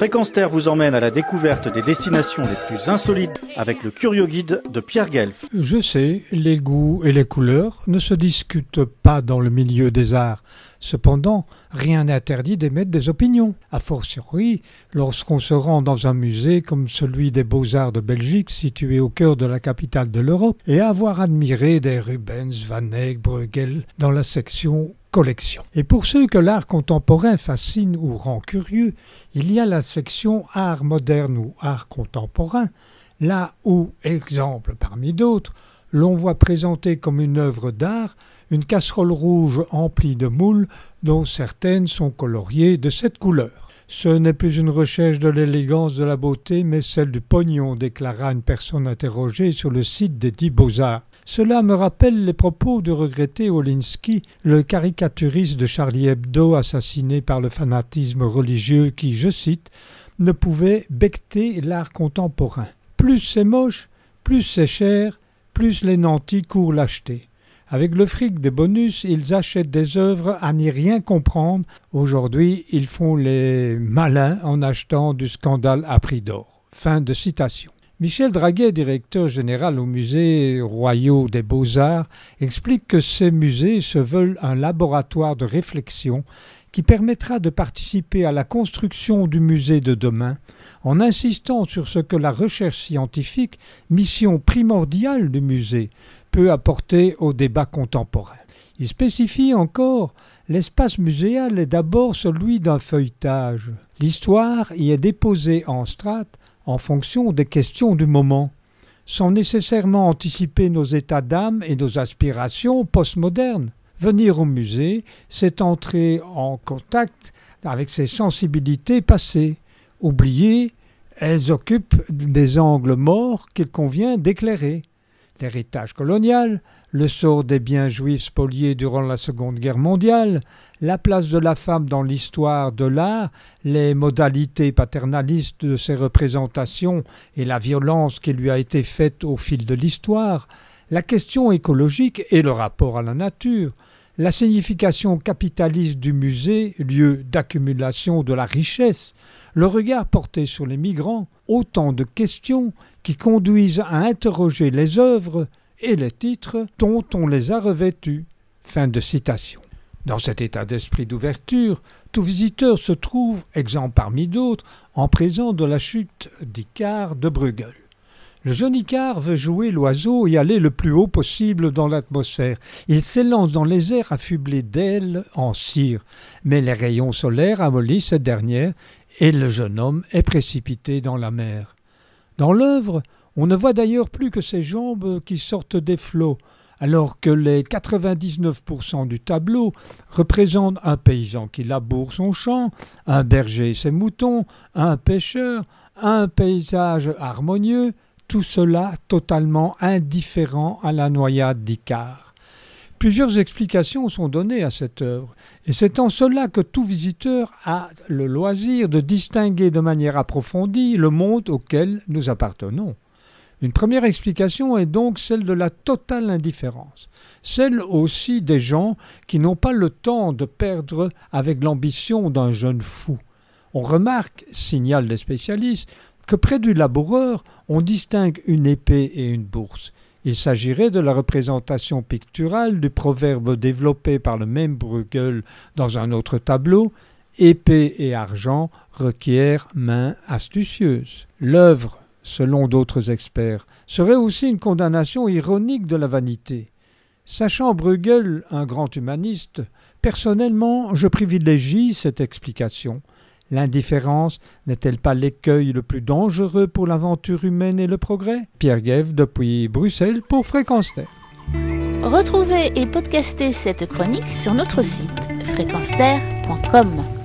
Fréquence Terre vous emmène à la découverte des destinations les plus insolites avec le Curio Guide de Pierre Guelf. Je sais, les goûts et les couleurs ne se discutent pas dans le milieu des arts. Cependant, rien n'interdit d'émettre des opinions. A fortiori, lorsqu'on se rend dans un musée comme celui des Beaux-Arts de Belgique, situé au cœur de la capitale de l'Europe, et avoir admiré des Rubens, Van Eyck, Bruegel dans la section collection. Et pour ceux que l'art contemporain fascine ou rend curieux, il y a la section art moderne ou art contemporain, là où, exemple parmi d'autres, l'on voit présenter comme une œuvre d'art une casserole rouge emplie de moules dont certaines sont coloriées de cette couleur. Ce n'est plus une recherche de l'élégance de la beauté, mais celle du pognon, déclara une personne interrogée sur le site des dix beaux-arts. Cela me rappelle les propos de regretté Olinsky, le caricaturiste de Charlie Hebdo assassiné par le fanatisme religieux qui, je cite, ne pouvait becter l'art contemporain. Plus c'est moche, plus c'est cher, plus les nantis courent l'acheter. Avec le fric des bonus, ils achètent des œuvres à n'y rien comprendre. Aujourd'hui, ils font les malins en achetant du scandale à prix d'or. Fin de citation. Michel Draguet, directeur général au musée royaux des beaux-arts, explique que ces musées se veulent un laboratoire de réflexion qui permettra de participer à la construction du musée de demain en insistant sur ce que la recherche scientifique, mission primordiale du musée, peut apporter au débat contemporain. Il spécie encore l'espace muséal est d'abord celui d'un feuilletage. L'histoire y est déposée en strates en fonction des questions du moment, sans nécessairement anticiper nos états d'âme et nos aspirations postmodernes. Venir au musée, c'est entrer en contact avec ses sensibilités passées. Oubliées, elles occupent des angles morts qu'il convient d'éclairer l'héritage colonial, le sort des biens juifs spoliés durant la Seconde Guerre mondiale, la place de la femme dans l'histoire de l'art, les modalités paternalistes de ses représentations et la violence qui lui a été faite au fil de l'histoire, la question écologique et le rapport à la nature, la signification capitaliste du musée, lieu d'accumulation de la richesse, le regard porté sur les migrants, autant de questions qui conduisent à interroger les œuvres et les titres dont on les a revêtus. Fin de citation. Dans cet état d'esprit d'ouverture, tout visiteur se trouve, exempt parmi d'autres, en présence de la chute d'Icare de Bruegel. Le jeune Icare veut jouer l'oiseau et aller le plus haut possible dans l'atmosphère. Il s'élance dans les airs affublés d'ailes en cire, mais les rayons solaires amollissent cette dernière et le jeune homme est précipité dans la mer. Dans l'œuvre, on ne voit d'ailleurs plus que ses jambes qui sortent des flots, alors que les 99% du tableau représentent un paysan qui laboure son champ, un berger ses moutons, un pêcheur, un paysage harmonieux, tout cela totalement indifférent à la noyade d'Icare. Plusieurs explications sont données à cette œuvre, et c'est en cela que tout visiteur a le loisir de distinguer de manière approfondie le monde auquel nous appartenons. Une première explication est donc celle de la totale indifférence, celle aussi des gens qui n'ont pas le temps de perdre avec l'ambition d'un jeune fou. On remarque, signalent les spécialistes, que près du laboureur, on distingue une épée et une bourse. Il s'agirait de la représentation picturale du proverbe développé par le même Bruegel dans un autre tableau Épée et argent requièrent main astucieuse. L'œuvre, selon d'autres experts, serait aussi une condamnation ironique de la vanité. Sachant Bruegel un grand humaniste, personnellement je privilégie cette explication. L'indifférence n'est-elle pas l'écueil le plus dangereux pour l'aventure humaine et le progrès? Pierre Guève depuis Bruxelles pour Fréquence Terre. Retrouvez et podcastez cette chronique sur notre site fréquenceterre.com.